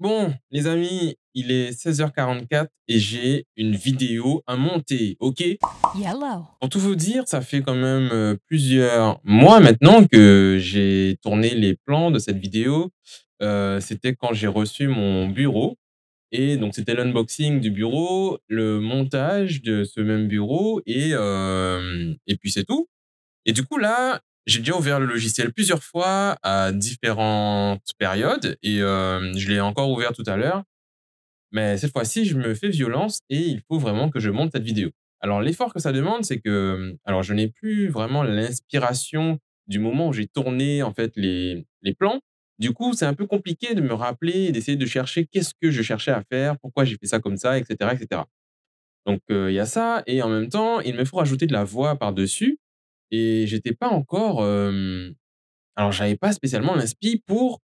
Bon, les amis, il est 16h44 et j'ai une vidéo à monter, ok? Yellow. Pour tout vous dire, ça fait quand même euh, plusieurs mois maintenant que j'ai tourné les plans de cette vidéo. Euh, c'était quand j'ai reçu mon bureau. Et donc, c'était l'unboxing du bureau, le montage de ce même bureau et, euh, et puis c'est tout. Et du coup, là, j'ai déjà ouvert le logiciel plusieurs fois à différentes périodes et euh, je l'ai encore ouvert tout à l'heure. Mais cette fois-ci, je me fais violence et il faut vraiment que je monte cette vidéo. Alors, l'effort que ça demande, c'est que, alors, je n'ai plus vraiment l'inspiration du moment où j'ai tourné, en fait, les, les plans. Du coup, c'est un peu compliqué de me rappeler et d'essayer de chercher qu'est-ce que je cherchais à faire, pourquoi j'ai fait ça comme ça, etc., etc. Donc, euh, il y a ça. Et en même temps, il me faut rajouter de la voix par-dessus. Et j'étais pas encore, hem, alors j'avais pas spécialement l'inspi pour,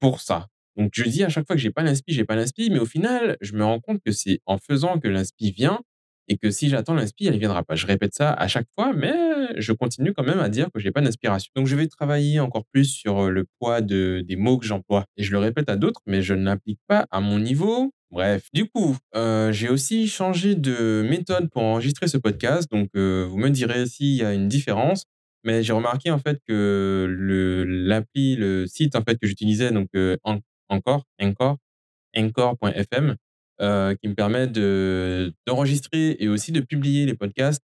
pour ça. Donc je dis à chaque fois que j'ai pas l'inspi, j'ai pas l'inspi, mais au final, je me rends compte que c'est en faisant que l'inspi vient et que si j'attends l'inspi, elle ne viendra pas. Je répète ça à chaque fois, mais je continue quand même à dire que j'ai pas d'inspiration. Donc je vais travailler encore plus sur, le poids de des mots que j'emploie et je le répète à d'autres, mais je ne l'applique pas à mon niveau. Bref, du coup, heu, j'ai aussi changé de méthode pour enregistrer ce podcast, donc heu, vous me direz s'il y a une différence. Mais j'ai remarqué en fait que l'appli, le site en fait que j'utilisais donc Anchor Anchor Anchor.fm, heu, qui me permet de d'enregistrer et aussi de publier les podcasts,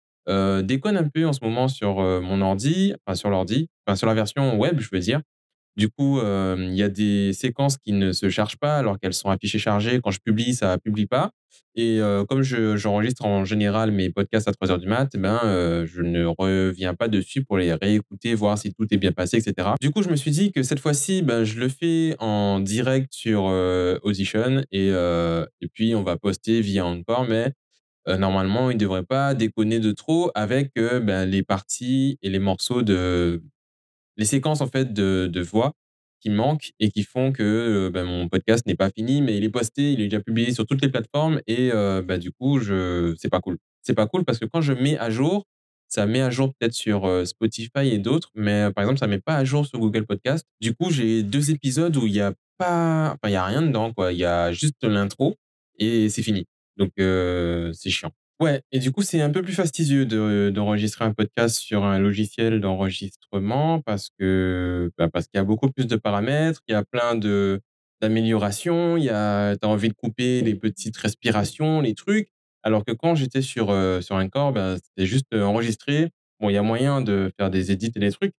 déconne un peu en ce moment sur, mon ordi, enfin sur l'ordi, enfin sur la version web, je veux dire. Du coup, hem, il y a des séquences qui ne se chargent pas alors qu'elles sont affichées chargées. Quand je publie, ça publie pas et heu, comme je j'enregistre en général mes podcasts à trois heures du mat, eh ben, heu, je ne reviens pas dessus pour les réécouter, voir si tout est bien passé et cetera. Du coup, je me suis dit que cette fois-ci, ben, je le fais en direct sur, Audition et et puis on va poster via Anchor mais normalement, il ne devrait pas déconner de trop avec, ben, les parties et les morceaux de les séquences en fait de de voix qui manquent et qui font que, heu, bah, mon podcast n'est pas fini, mais il est posté, il est déjà publié sur toutes les plateformes et heu, bah, du coup, je c'est pas cool. C'est pas cool parce que quand je mets à jour, ça met à jour peut-être sur, heu, Spotify et d'autres, mais par exemple, ça met pas à jour sur Google Podcast. Du coup, j'ai 2 épisodes où il y a pas enfin, il a rien dedans, quoi. Il y a juste l'intro et c'est fini. Donc c'est chiant. Ouais et du coup, c'est un peu plus fastidieux de d'enregistrer un podcast sur un logiciel d'enregistrement parce que, bah, parce qu'il y a beaucoup plus de paramètres, il y a plein de d'améliorations, il y a as envie de couper les petites respirations, les trucs. Alors que quand j'étais sur, heu, sur Anchor, bah, c'était juste, heu, enregistrer. Bon, il y a moyen de faire des edits et des trucs,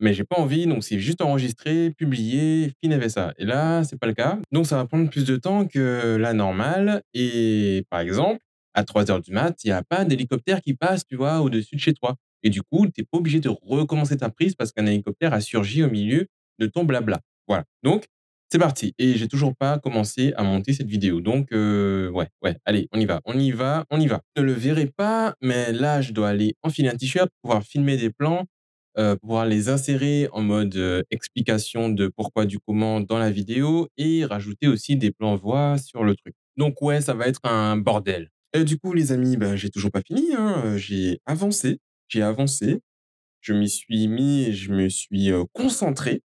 mais j'ai pas envie, donc c'est juste enregistrer, publier, fine avec ça. Et là, c'est pas le cas. Donc ça va prendre plus de temps que la normale et par exemple, à trois heures du mat, il y a pas d'hélicoptère qui passe, tu vois, au-dessus de chez toi. Et du coup, tu es pas obligé de recommencer ta prise parce qu'un hélicoptère a surgi au milieu de ton blabla. Voilà. Donc, c'est parti. Et j'ai toujours pas commencé à monter cette vidéo. Donc, heu, ouais, ouais, allez, on y va, on y va, on y va. Vous ne le verrez pas, mais là, je dois aller enfiler un t-shirt, pouvoir filmer des plans heu, pouvoir les insérer en mode, heu, explication de pourquoi du comment dans la vidéo et rajouter aussi des plans voix sur le truc. Donc ouais, ça va être un bordel. Du coup, les amis, bah, j'ai toujours pas fini, hein, j'ai avancé, j'ai avancé, je m'y suis mis et je me suis, concentré,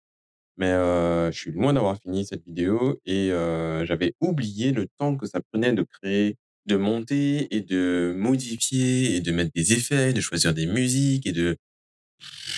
mais je suis loin d'avoir fini cette vidéo et j'avais oublié le temps que ça prenait de créer, de monter et de modifier et de mettre des effets, de choisir des musiques et de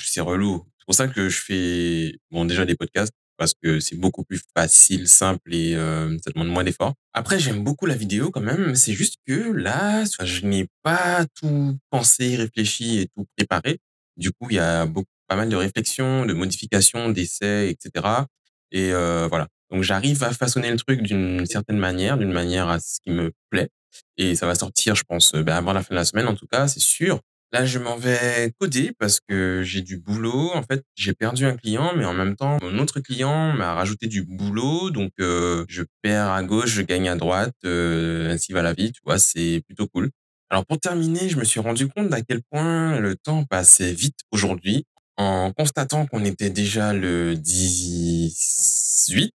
c'est relou. C'est pour ça que je fais, bon, déjà des podcasts parce que c'est beaucoup plus facile, simple et heu, ça demande moins d'efforts. Après, j'aime beaucoup la vidéo quand même, c'est juste que là, je n'ai pas tout pensé, réfléchi et tout préparé. Du coup, il y a beaucoup pas mal de réflexions, de modifications, d'essais et cetera et heu, voilà. Donc j'arrive à façonner le truc d'une certaine manière, d'une manière à ce qui me plaît et ça va sortir, je pense, heu, bah, avant la fin de la semaine en tout cas, c'est sûr. Là, je m'en vais coder parce que j'ai du boulot. En fait, j'ai perdu un client, mais en même temps, mon autre client m'a rajouté du boulot. Donc, heu, je perds à gauche, je gagne à droite, heu, ainsi va la vie, tu vois? C'est plutôt cool. Alors pour terminer, je me suis rendu compte d'à quel point le temps passait vite aujourd'hui en constatant qu'on était déjà le 18,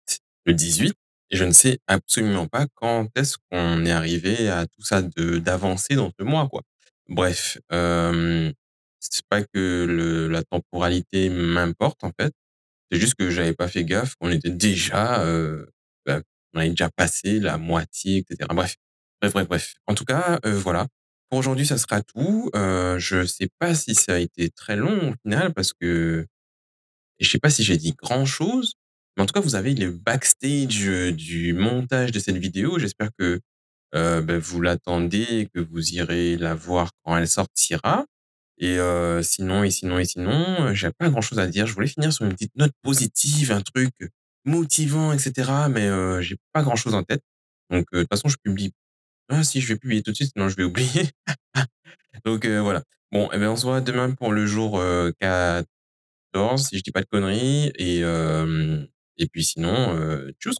le 18 et je ne sais absolument pas quand est-ce qu'on est arrivé à tout ça d'avancer dans ce mois, quoi. Bref, hem, c'est pas que la temporalité m'importe, en fait. C'est juste que j'avais pas fait gaffe qu'on était déjà, bah, on avait déjà passé la moitié et cetera. Bref, bref, bref, bref. En tout cas, voilà. Pour aujourd'hui, ça sera tout. Heu, je sais pas si ça a été très long au final parce que je sais pas si j'ai dit grand chose, mais en tout cas, vous avez le backstage, du montage de cette vidéo. J'espère que, heu, bah, vous l'attendez et que vous irez la voir quand elle sortira et heu, sinon et sinon et sinon, heu, j'ai pas grand chose à dire. Je voulais finir sur une petite note positive, un truc motivant et cetera, mais heu, j'ai pas grand chose en tête. Donc heu, de toute façon, je publie ah si, je vais publier tout de suite, sinon je vais oublier. Donc heu, voilà. Bon et ben, on se voit demain pour le jour, heu, 14 si je dis pas de conneries et et puis sinon, tchuss!